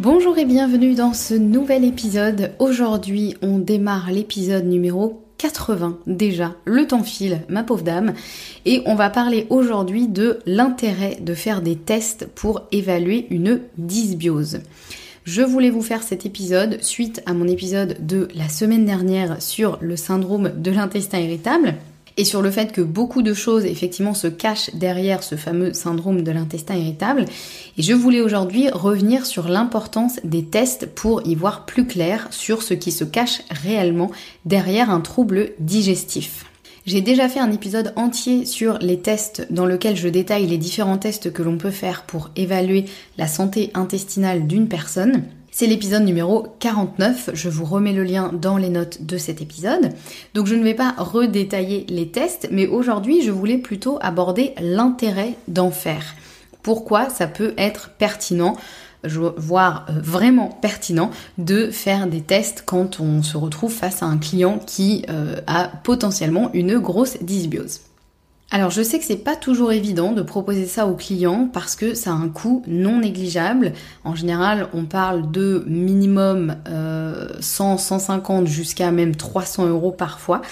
Bonjour et bienvenue dans ce nouvel épisode. Aujourd'hui, on démarre l'épisode numéro 80 déjà. Le temps file, ma pauvre dame. Et on va parler aujourd'hui de l'intérêt de faire des tests pour évaluer une dysbiose. Je voulais vous faire cet épisode suite à mon épisode de la semaine dernière sur le syndrome de l'intestin irritable et sur le fait que beaucoup de choses effectivement se cachent derrière ce fameux syndrome de l'intestin irritable. Et je voulais aujourd'hui revenir sur l'importance des tests pour y voir plus clair sur ce qui se cache réellement derrière un trouble digestif. J'ai déjà fait un épisode entier sur les tests dans lequel je détaille les différents tests que l'on peut faire pour évaluer la santé intestinale d'une personne. C'est l'épisode numéro 49, je vous remets le lien dans les notes de cet épisode. Donc je ne vais pas redétailler les tests, mais aujourd'hui je voulais plutôt aborder l'intérêt d'en faire. Pourquoi ça peut être pertinent voire euh, vraiment pertinent de faire des tests quand on se retrouve face à un client qui euh, a potentiellement une grosse dysbiose. Alors je sais que c'est pas toujours évident de proposer ça aux clients parce que ça a un coût non négligeable. En général, on parle de minimum 100, euh, 150 jusqu'à même 300 euros parfois.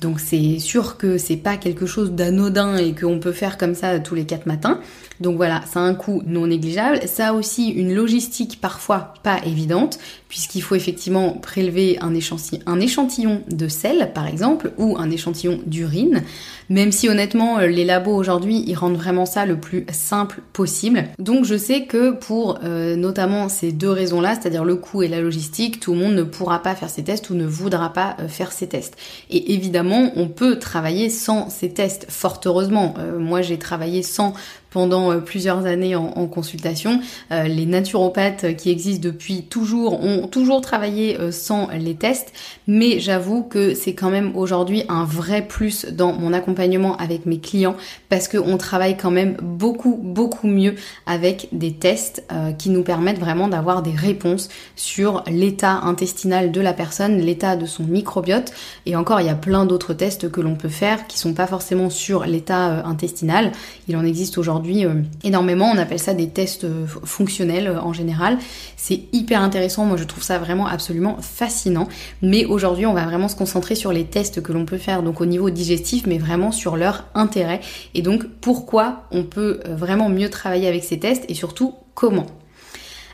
Donc c'est sûr que c'est pas quelque chose d'anodin et qu'on peut faire comme ça tous les quatre matins. Donc voilà, ça a un coût non négligeable. Ça a aussi une logistique parfois pas évidente, puisqu'il faut effectivement prélever un échantillon, de sel, par exemple, ou un échantillon d'urine. Même si honnêtement, euh, les labos aujourd'hui, ils rendent vraiment ça le plus simple possible. Donc je sais que pour euh, notamment ces deux raisons-là, c'est-à-dire le coût et la logistique, tout le monde ne pourra pas faire ces tests ou ne voudra pas euh, faire ces tests. Et évidemment, on peut travailler sans ces tests, fort heureusement. moi, j'ai travaillé sans pendant plusieurs années en, consultation. les naturopathes qui existent depuis toujours ont toujours travaillé sans les tests, mais j'avoue que c'est quand même aujourd'hui un vrai plus dans mon accompagnement avec mes clients parce qu'on travaille quand même beaucoup beaucoup mieux avec des tests euh, qui nous permettent vraiment d'avoir des réponses sur l'état intestinal de la personne, l'état de son microbiote et encore il y a plein d'autres tests que l'on peut faire qui sont pas forcément sur l'état euh, intestinal. Il en existe aujourd'hui euh, énormément, on appelle ça des tests fonctionnels en général. C'est hyper intéressant, moi je trouve ça vraiment absolument fascinant. Mais aujourd'hui on va vraiment se concentrer sur les tests que l'on peut faire donc au niveau digestif mais vraiment sur leur intérêt et donc pourquoi on peut euh, vraiment mieux travailler avec ces tests et surtout comment?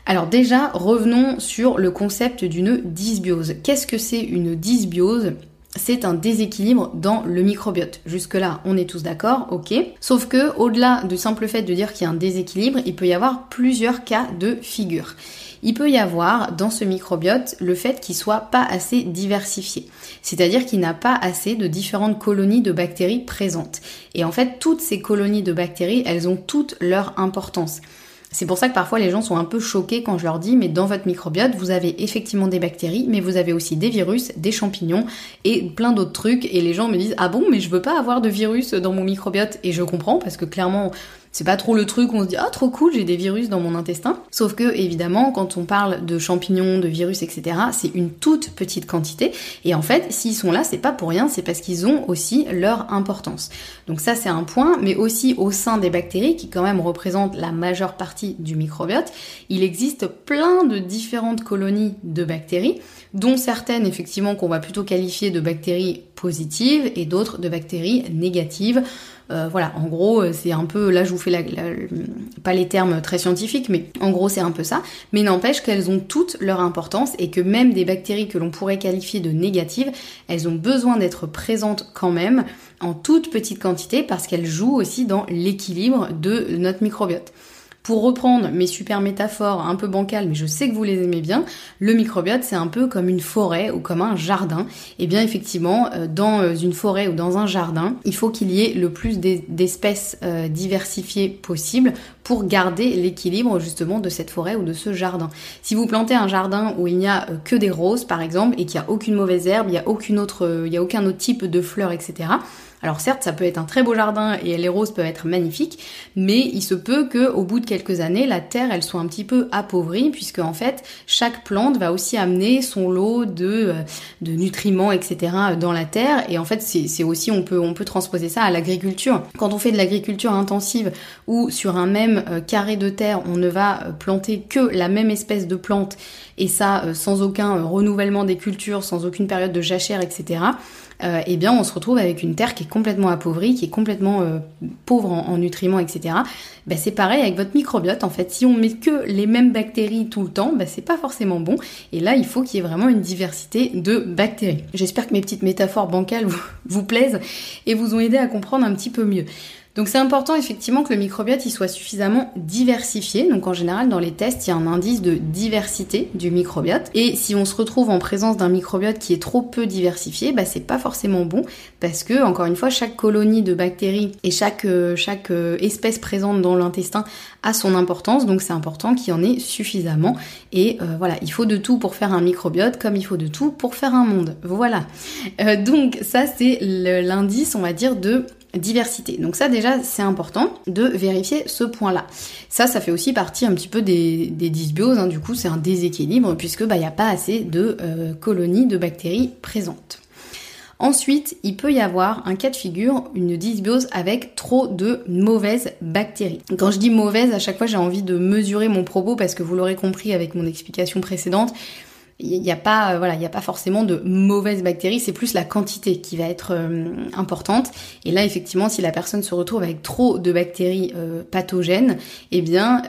Alors déjà, revenons sur le concept d'une dysbiose. Qu'est-ce que c'est une dysbiose? C'est un déséquilibre dans le microbiote. Jusque-là, on est tous d'accord, ok. Sauf que, au-delà du simple fait de dire qu'il y a un déséquilibre, il peut y avoir plusieurs cas de figure. il peut y avoir dans ce microbiote le fait qu'il soit pas assez diversifié. C'est-à-dire qu'il n'a pas assez de différentes colonies de bactéries présentes. Et en fait, toutes ces colonies de bactéries, elles ont toute leur importance. C'est pour ça que parfois les gens sont un peu choqués quand je leur dis mais dans votre microbiote vous avez effectivement des bactéries mais vous avez aussi des virus, des champignons et plein d'autres trucs. Et les gens me disent ah bon mais je veux pas avoir de virus dans mon microbiote. Et je comprends parce que clairement c'est pas trop le truc où on se dit ah trop cool j'ai des virus dans mon intestin. Sauf que évidemment quand on parle de champignons, de virus, etc. c'est une toute petite quantité et en fait s'ils sont là c'est pas pour rien, c'est parce qu'ils ont aussi leur importance. Donc ça c'est un point, mais aussi au sein des bactéries qui quand même représentent la majeure partie du microbiote, il existe plein de différentes colonies de bactéries dont certaines effectivement qu'on va plutôt qualifier de bactéries positives et d'autres de bactéries négatives. Euh, voilà, en gros, euh, c'est un peu, là je vous fais la, pas les termes très scientifiques, mais en gros c'est un peu ça. Mais n'empêche qu'elles ont toutes leur importance et que même des bactéries que l'on pourrait qualifier de négatives, elles ont besoin d'être présentes quand même en toute petite quantité parce qu'elles jouent aussi dans l'équilibre de notre microbiote. Pour reprendre mes super métaphores un peu bancales, mais je sais que vous les aimez bien, le microbiote c'est un peu comme une forêt ou comme un jardin. Et eh bien effectivement, euh, dans euh, une forêt ou dans un jardin, il faut qu'il y ait le plus d'espèces euh, diversifiées possible pour garder l'équilibre justement de cette forêt ou de ce jardin. Si vous plantez un jardin où il n'y a que des roses par exemple et qu'il n'y a aucune mauvaise herbe, il n'y a aucune autre, il y a aucun autre type de fleurs, etc alors certes, ça peut être un très beau jardin et les roses peuvent être magnifiques, mais il se peut que au bout de quelques années, la terre elle soit un petit peu appauvrie puisque en fait chaque plante va aussi amener son lot de, euh, de nutriments, etc. dans la terre. Et en fait, c'est aussi on peut on peut transposer ça à l'agriculture. Quand on fait de l'agriculture intensive ou sur un même euh, carré de terre, on ne va euh, planter que la même espèce de plante et ça sans aucun renouvellement des cultures, sans aucune période de jachère, etc euh, eh bien on se retrouve avec une terre qui est complètement appauvrie, qui est complètement euh, pauvre en, nutriments, etc. Ben, c'est pareil avec votre microbiote en fait. Si on met que les mêmes bactéries tout le temps, ben, c'est pas forcément bon. Et là, il faut qu'il y ait vraiment une diversité de bactéries. J'espère que mes petites métaphores bancales vous plaisent et vous ont aidé à comprendre un petit peu mieux. Donc c'est important effectivement que le microbiote il soit suffisamment diversifié. Donc en général dans les tests il y a un indice de diversité du microbiote. Et si on se retrouve en présence d'un microbiote qui est trop peu diversifié, bah c'est pas forcément bon parce que encore une fois chaque colonie de bactéries et chaque euh, chaque euh, espèce présente dans l'intestin a son importance. Donc c'est important qu'il y en ait suffisamment. Et euh, voilà il faut de tout pour faire un microbiote comme il faut de tout pour faire un monde. Voilà. donc ça c'est l'indice on va dire de diversité. Donc ça déjà c'est important de vérifier ce point-là. Ça ça fait aussi partie un petit peu des, dysbioses, hein. du coup c'est un déséquilibre puisque bah il n'y a pas assez de euh, colonies de bactéries présentes. Ensuite, il peut y avoir un cas de figure, une dysbiose avec trop de mauvaises bactéries. Quand je dis mauvaise, à chaque fois j'ai envie de mesurer mon propos parce que vous l'aurez compris avec mon explication précédente, il n'y a pas euh, voilà il n'y a pas forcément de mauvaises bactéries c'est plus la quantité qui va être euh, importante. Et là effectivement si la personne se retrouve avec trop de bactéries euh, pathogènes eh bien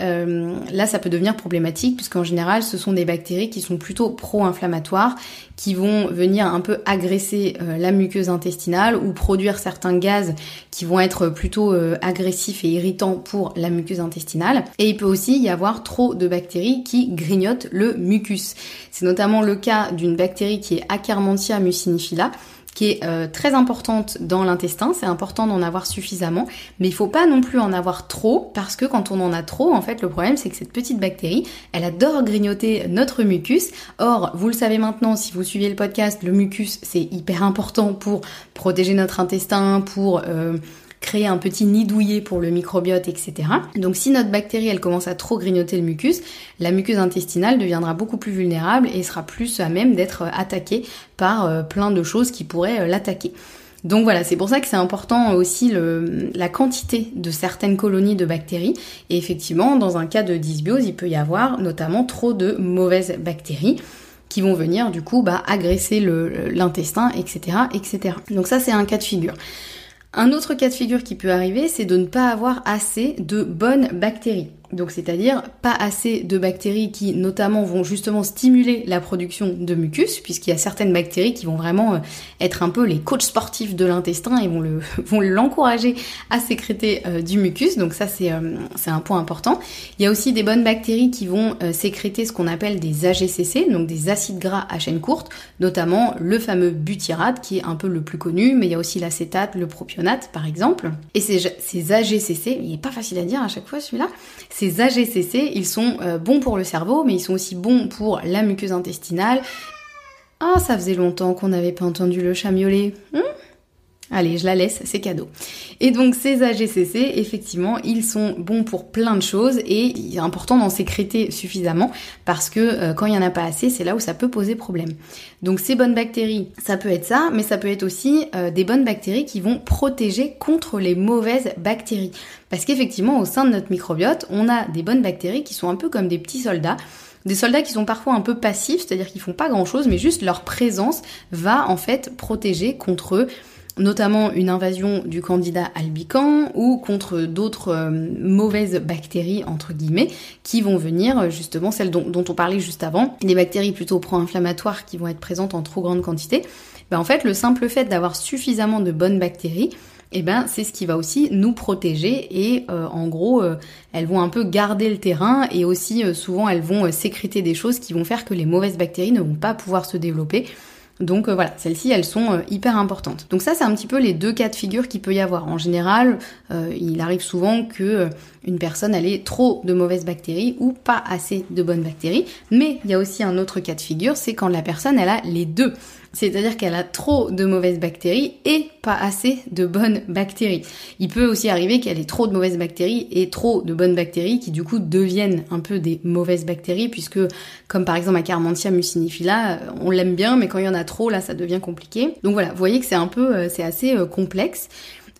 là ça peut devenir problématique puisqu'en général ce sont des bactéries qui sont plutôt pro-inflammatoires qui vont venir un peu agresser la muqueuse intestinale ou produire certains gaz qui vont être plutôt agressifs et irritants pour la muqueuse intestinale. Et il peut aussi y avoir trop de bactéries qui grignotent le mucus le cas d'une bactérie qui est Akkermansia mucinifila, qui est euh, très importante dans l'intestin, c'est important d'en avoir suffisamment, mais il faut pas non plus en avoir trop, parce que quand on en a trop, en fait, le problème c'est que cette petite bactérie, elle adore grignoter notre mucus. Or, vous le savez maintenant, si vous suivez le podcast, le mucus c'est hyper important pour protéger notre intestin, pour euh, créer un petit nid douillet pour le microbiote, etc. Donc si notre bactérie elle commence à trop grignoter le mucus, la muqueuse intestinale deviendra beaucoup plus vulnérable et sera plus à même d'être attaquée par euh, plein de choses qui pourraient euh, l'attaquer. Donc voilà, c'est pour ça que c'est important aussi le, la quantité de certaines colonies de bactéries. Et effectivement, dans un cas de dysbiose, il peut y avoir notamment trop de mauvaises bactéries qui vont venir du coup bah, agresser l'intestin, etc., etc. Donc ça c'est un cas de figure. Un autre cas de figure qui peut arriver, c'est de ne pas avoir assez de bonnes bactéries. Donc c'est-à-dire pas assez de bactéries qui notamment vont justement stimuler la production de mucus, puisqu'il y a certaines bactéries qui vont vraiment euh, être un peu les coachs sportifs de l'intestin et vont le vont l'encourager à sécréter euh, du mucus. Donc ça c'est euh, c'est un point important. Il y a aussi des bonnes bactéries qui vont sécréter ce qu'on appelle des AGCC, donc des acides gras à chaîne courte, notamment le fameux butyrate qui est un peu le plus connu, mais il y a aussi l'acétate, le propionate par exemple. Et ces, ces AGCC, il est pas facile à dire à chaque fois celui-là ces AGCC, ils sont euh, bons pour le cerveau, mais ils sont aussi bons pour la muqueuse intestinale. Ah, ça faisait longtemps qu'on n'avait pas entendu le chat Allez, je la laisse, c'est cadeau. Et donc ces AGCC, effectivement, ils sont bons pour plein de choses et il est important d'en sécréter suffisamment parce que euh, quand il y en a pas assez, c'est là où ça peut poser problème. Donc ces bonnes bactéries, ça peut être ça, mais ça peut être aussi euh, des bonnes bactéries qui vont protéger contre les mauvaises bactéries. Parce qu'effectivement, au sein de notre microbiote, on a des bonnes bactéries qui sont un peu comme des petits soldats des soldats qui sont parfois un peu passifs, c'est-à-dire qu'ils font pas grand-chose, mais juste leur présence va en fait protéger contre notamment une invasion du candidat albican ou contre d'autres euh, mauvaises bactéries entre guillemets qui vont venir euh, justement celles dont, on parlait juste avant, les bactéries plutôt pro-inflammatoires qui vont être présentes en trop grande quantité. Ben en fait, le simple fait d'avoir suffisamment de bonnes bactéries, eh ben c'est ce qui va aussi nous protéger et euh, en gros elles vont un peu garder le terrain et aussi souvent elles vont sécréter des choses qui vont faire que les mauvaises bactéries ne vont pas pouvoir se développer donc euh, voilà, celles-ci, elles sont euh, hyper importantes. Donc ça, c'est un petit peu les deux cas de figure qu'il peut y avoir. En général, euh, il arrive souvent que une personne ait trop de mauvaises bactéries ou pas assez de bonnes bactéries. Mais il y a aussi un autre cas de figure, c'est quand la personne, elle a les deux. C'est-à-dire qu'elle a trop de mauvaises bactéries et pas assez de bonnes bactéries. Il peut aussi arriver qu'elle ait trop de mauvaises bactéries et trop de bonnes bactéries qui du coup deviennent un peu des mauvaises bactéries puisque comme par exemple Acarmantia mucinifila, euh, on l'aime bien mais quand il y en a trop là ça devient compliqué. Donc voilà, vous voyez que c'est un peu euh, c'est assez euh, complexe.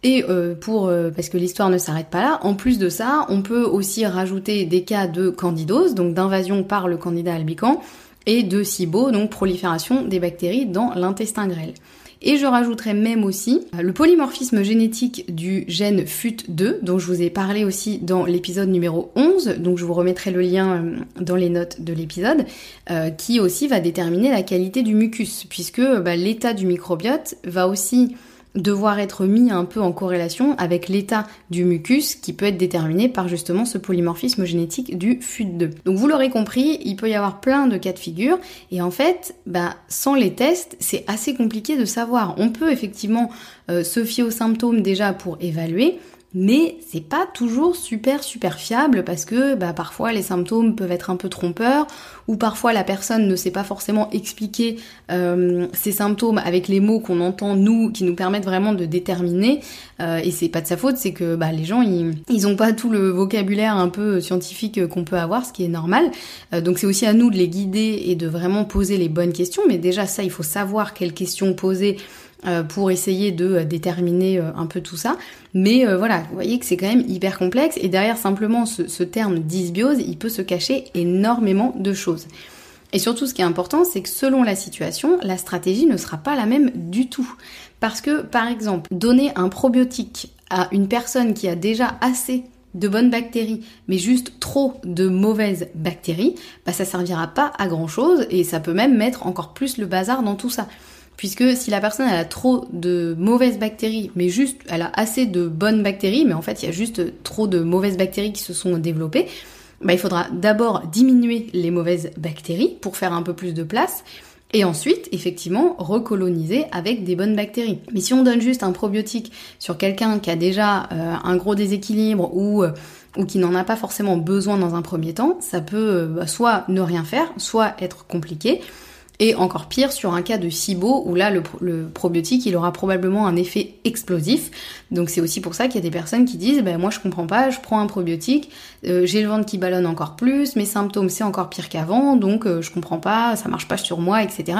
Et pour parce que l'histoire ne s'arrête pas là, en plus de ça, on peut aussi rajouter des cas de candidose, donc d'invasion par le candidat albican, et de SIBO, donc prolifération des bactéries dans l'intestin grêle. Et je rajouterai même aussi euh, le polymorphisme génétique du gène FUT2, dont je vous ai parlé aussi dans l'épisode numéro 11, donc je vous remettrai le lien euh, dans les notes de l'épisode, euh, qui aussi va déterminer la qualité du mucus, puisque bah, l'état du microbiote va aussi devoir être mis un peu en corrélation avec l'état du mucus qui peut être déterminé par justement ce polymorphisme génétique du FUT2. Donc vous l'aurez compris, il peut y avoir plein de cas de figure et en fait, bah, sans les tests, c'est assez compliqué de savoir. On peut effectivement euh, se fier aux symptômes déjà pour évaluer, mais c'est pas toujours super super fiable parce que bah, parfois les symptômes peuvent être un peu trompeurs ou parfois la personne ne sait pas forcément expliquer euh, ses symptômes avec les mots qu'on entend nous qui nous permettent vraiment de déterminer. Euh, et c'est pas de sa faute c'est que bah, les gens ils, ils ont pas tout le vocabulaire un peu scientifique qu'on peut avoir ce qui est normal. Euh, donc c'est aussi à nous de les guider et de vraiment poser les bonnes questions. Mais déjà ça il faut savoir quelles questions poser pour essayer de euh, déterminer euh, un peu tout ça. Mais voilà, vous voyez que c'est quand même hyper complexe et derrière simplement ce, terme dysbiose, il peut se cacher énormément de choses. Et surtout, ce qui est important, c'est que selon la situation, la stratégie ne sera pas la même du tout. Parce que, par exemple, donner un probiotique à une personne qui a déjà assez de bonnes bactéries, mais juste trop de mauvaises bactéries, bah ça servira pas à grand chose et ça peut même mettre encore plus le bazar dans tout ça. Puisque si la personne a trop de mauvaises bactéries, mais juste elle a assez de bonnes bactéries, mais en fait il y a juste trop de mauvaises bactéries qui se sont développées, bah, il faudra d'abord diminuer les mauvaises bactéries pour faire un peu plus de place. Et ensuite, effectivement, recoloniser avec des bonnes bactéries. Mais si on donne juste un probiotique sur quelqu'un qui a déjà euh, un gros déséquilibre ou, euh, ou qui n'en a pas forcément besoin dans un premier temps, ça peut euh, bah, soit ne rien faire, soit être compliqué. Et encore pire sur un cas de SIBO où là le, probiotique il aura probablement un effet explosif. Donc c'est aussi pour ça qu'il y a des personnes qui disent ben moi je comprends pas, je prends un probiotique, euh, j'ai le ventre qui ballonne encore plus, mes symptômes c'est encore pire qu'avant, donc euh, je comprends pas, ça marche pas sur moi, etc..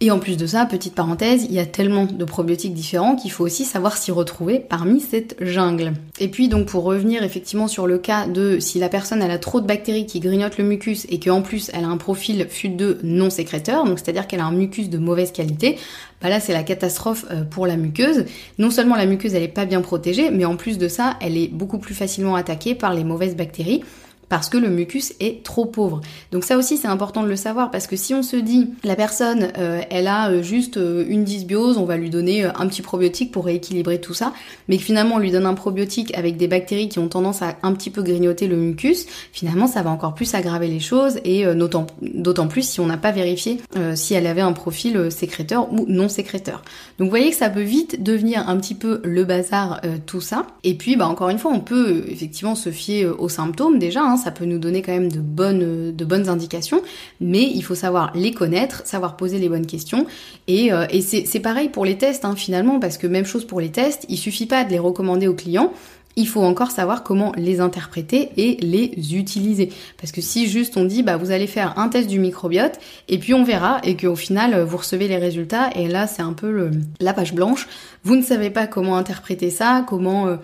Et en plus de ça, petite parenthèse, il y a tellement de probiotiques différents qu'il faut aussi savoir s'y retrouver parmi cette jungle. Et puis donc pour revenir effectivement sur le cas de si la personne elle a trop de bactéries qui grignotent le mucus et qu'en plus elle a un profil FUT2 non sécréteur, donc c'est-à-dire qu'elle a un mucus de mauvaise qualité, bah là c'est la catastrophe euh, pour la muqueuse. Non seulement la muqueuse elle est pas bien protégée, mais en plus de ça, elle est beaucoup plus facilement attaquée par les mauvaises bactéries parce que le mucus est trop pauvre. Donc ça aussi c'est important de le savoir parce que si on se dit la personne euh, elle a euh, juste euh, une dysbiose, on va lui donner un petit probiotique pour rééquilibrer tout ça, mais que finalement on lui donne un probiotique avec des bactéries qui ont tendance à un petit peu grignoter le mucus, finalement ça va encore plus aggraver les choses et d'autant plus si on n'a pas vérifié si elle avait un profil sécréteur ou non sécréteur. Donc vous voyez que ça peut vite devenir un petit peu le bazar tout ça. Et puis bah encore une fois on peut effectivement se fier aux symptômes déjà, hein, ça peut nous donner quand même de bonnes, de bonnes indications, mais il faut savoir les connaître, savoir poser les bonnes questions. Et, euh, et c'est pareil pour les tests hein, finalement, parce que même chose pour les tests, il suffit pas de les recommander aux clients. Il faut encore savoir comment les interpréter et les utiliser. Parce que si juste on dit bah vous allez faire un test du microbiote et puis on verra et qu'au final vous recevez les résultats et là c'est un peu le, la page blanche, vous ne savez pas comment interpréter ça, comment euh,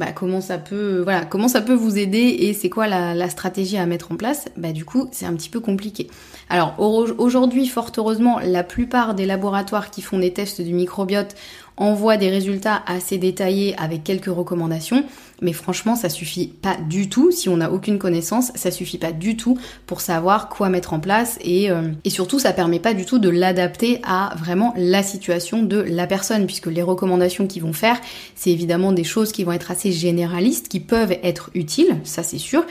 bah, comment ça peut, voilà, comment ça peut vous aider et c'est quoi la, stratégie à mettre en place, bah du coup c'est un petit peu compliqué. Alors aujourd'hui, fort heureusement, la plupart des laboratoires qui font des tests du microbiote envoie des résultats assez détaillés avec quelques recommandations, mais franchement ça suffit pas du tout. Si on n'a aucune connaissance, ça suffit pas du tout pour savoir quoi mettre en place et, euh, et surtout ça permet pas du tout de l'adapter à vraiment la situation de la personne puisque les recommandations qu'ils vont faire c'est évidemment des choses qui vont être assez généralistes, qui peuvent être utiles, ça c'est sûr,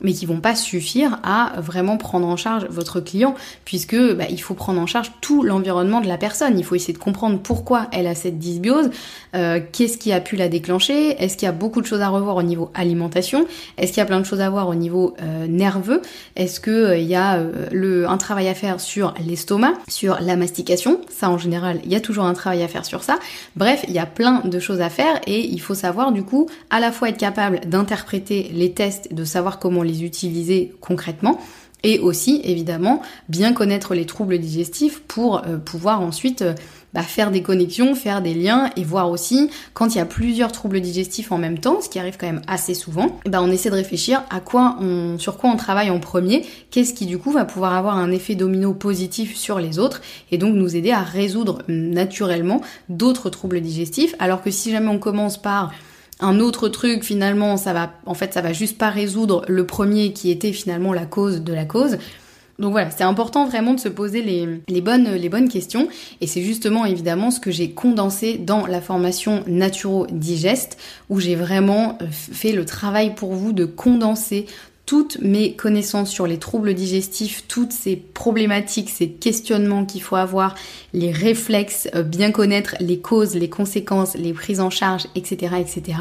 mais qui vont pas suffire à vraiment prendre en charge votre client, puisque bah, il faut prendre en charge tout l'environnement de la personne. Il faut essayer de comprendre pourquoi elle a cette dysbiose, euh, qu'est-ce qui a pu la déclencher, est-ce qu'il y a beaucoup de choses à revoir au niveau alimentation, est-ce qu'il y a plein de choses à voir au niveau euh, nerveux, est-ce qu'il euh, y a le, un travail à faire sur l'estomac, sur la mastication, ça en général il y a toujours un travail à faire sur ça. Bref, il y a plein de choses à faire et il faut savoir du coup à la fois être capable d'interpréter les tests, de savoir comment les utiliser concrètement et aussi évidemment bien connaître les troubles digestifs pour euh, pouvoir ensuite euh, bah, faire des connexions, faire des liens et voir aussi quand il y a plusieurs troubles digestifs en même temps, ce qui arrive quand même assez souvent, bah, on essaie de réfléchir à quoi on, sur quoi on travaille en premier, qu'est-ce qui du coup va pouvoir avoir un effet domino positif sur les autres et donc nous aider à résoudre naturellement d'autres troubles digestifs, alors que si jamais on commence par un autre truc finalement ça va en fait ça va juste pas résoudre le premier qui était finalement la cause de la cause. Donc voilà, c'est important vraiment de se poser les, bonnes, bonnes questions. Et c'est justement évidemment ce que j'ai condensé dans la formation Naturo Digest où j'ai vraiment euh, fait le travail pour vous de condenser toutes mes connaissances sur les troubles digestifs, toutes ces problématiques, ces questionnements qu'il faut avoir, les réflexes, euh, bien connaître les causes, les conséquences, les prises en charge, etc., etc.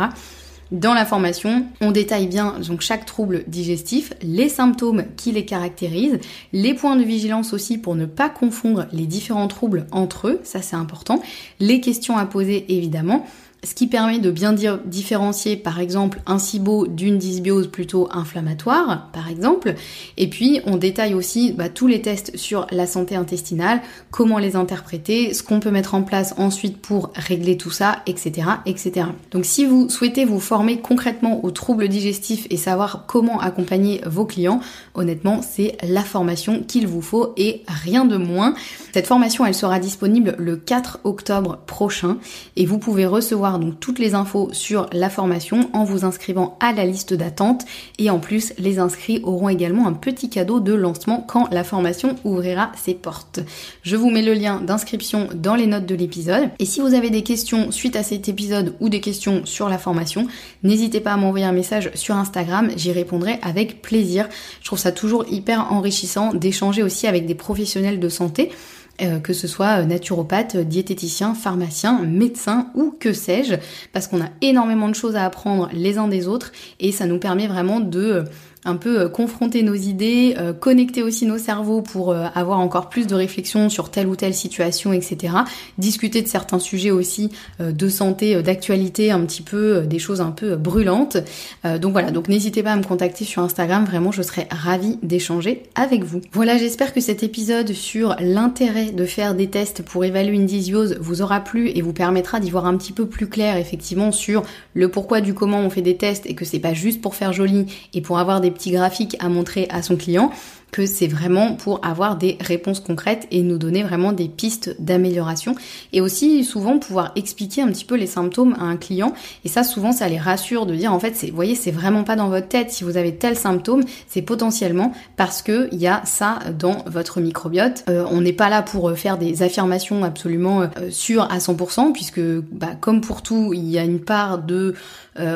Dans la formation, on détaille bien donc chaque trouble digestif, les symptômes qui les caractérisent, les points de vigilance aussi pour ne pas confondre les différents troubles entre eux, ça c'est important, les questions à poser évidemment, ce qui permet de bien dire, différencier par exemple un SIBO d'une dysbiose plutôt inflammatoire par exemple. Et puis on détaille aussi bah, tous les tests sur la santé intestinale comment les interpréter ce qu'on peut mettre en place ensuite pour régler tout ça etc etc donc si vous souhaitez vous former concrètement aux troubles digestifs et savoir comment accompagner vos clients honnêtement c'est la formation qu'il vous faut et rien de moins. Cette formation elle sera disponible le 4 octobre prochain et vous pouvez recevoir donc toutes les infos sur la formation en vous inscrivant à la liste d'attente et en plus les inscrits auront également un petit cadeau de lancement quand la formation ouvrira ses portes. Je vous mets le lien d'inscription dans les notes de l'épisode et si vous avez des questions suite à cet épisode ou des questions sur la formation, n'hésitez pas à m'envoyer un message sur Instagram, j'y répondrai avec plaisir. Je trouve ça toujours hyper enrichissant d'échanger aussi avec des professionnels de santé. Euh, que ce soit euh, naturopathe, diététicien, pharmacien, médecin ou que sais-je, parce qu'on a énormément de choses à apprendre les uns des autres et ça nous permet vraiment de un peu euh, confronter nos idées, euh, connecter aussi nos cerveaux pour euh, avoir encore plus de réflexion sur telle ou telle situation, etc. Discuter de certains sujets aussi de santé, d'actualité, un petit peu des choses un peu brûlantes. donc voilà, donc n'hésitez pas à me contacter sur Instagram, vraiment je serais ravie d'échanger avec vous. Voilà, j'espère que cet épisode sur l'intérêt de faire des tests pour évaluer une dysiose vous aura plu et vous permettra d'y voir un petit peu plus clair effectivement sur le pourquoi du comment on fait des tests et que c'est pas juste pour faire joli et pour avoir des petits graphiques à montrer à son client que c'est vraiment pour avoir des réponses concrètes et nous donner vraiment des pistes d'amélioration et aussi souvent pouvoir expliquer un petit peu les symptômes à un client. Et ça souvent ça les rassure de dire en fait c'est vous voyez c'est vraiment pas dans votre tête. Si vous avez tel symptôme c'est potentiellement parce que il y a ça dans votre microbiote. Euh, on n'est pas là pour euh, faire des affirmations absolument euh, sûres à 100% puisque bah, comme pour tout il y a une part de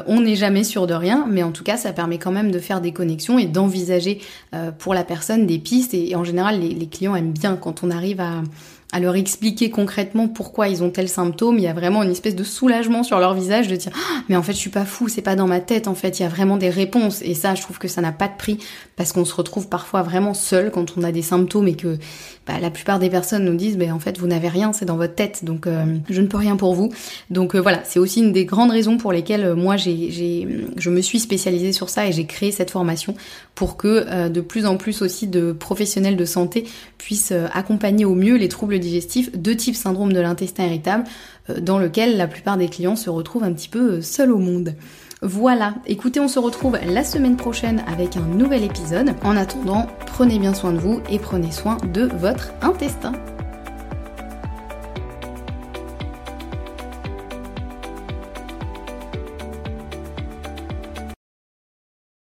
on n'est jamais sûr de rien. Mais en tout cas ça permet quand même de faire des connexions et d'envisager pour la personne des pistes et, en général les, clients aiment bien quand on arrive à, leur expliquer concrètement pourquoi ils ont tel symptôme, il y a vraiment une espèce de soulagement sur leur visage de dire ah, mais en fait je suis pas fou, c'est pas dans ma tête en fait, il y a vraiment des réponses. Et ça je trouve que ça n'a pas de prix parce qu'on se retrouve parfois vraiment seul quand on a des symptômes et que bah, la plupart des personnes nous disent mais en fait vous n'avez rien, c'est dans votre tête donc euh, je ne peux rien pour vous. Donc euh, voilà, c'est aussi une des grandes raisons pour lesquelles euh, moi j'ai je me suis spécialisée sur ça et j'ai créé cette formation pour que de plus en plus aussi de professionnels de santé puissent accompagner au mieux les troubles digestif de type syndrome de l'intestin irritable, dans lequel la plupart des clients se retrouvent un petit peu seuls au monde. Voilà, écoutez, on se retrouve la semaine prochaine avec un nouvel épisode. En attendant, prenez bien soin de vous et prenez soin de votre intestin.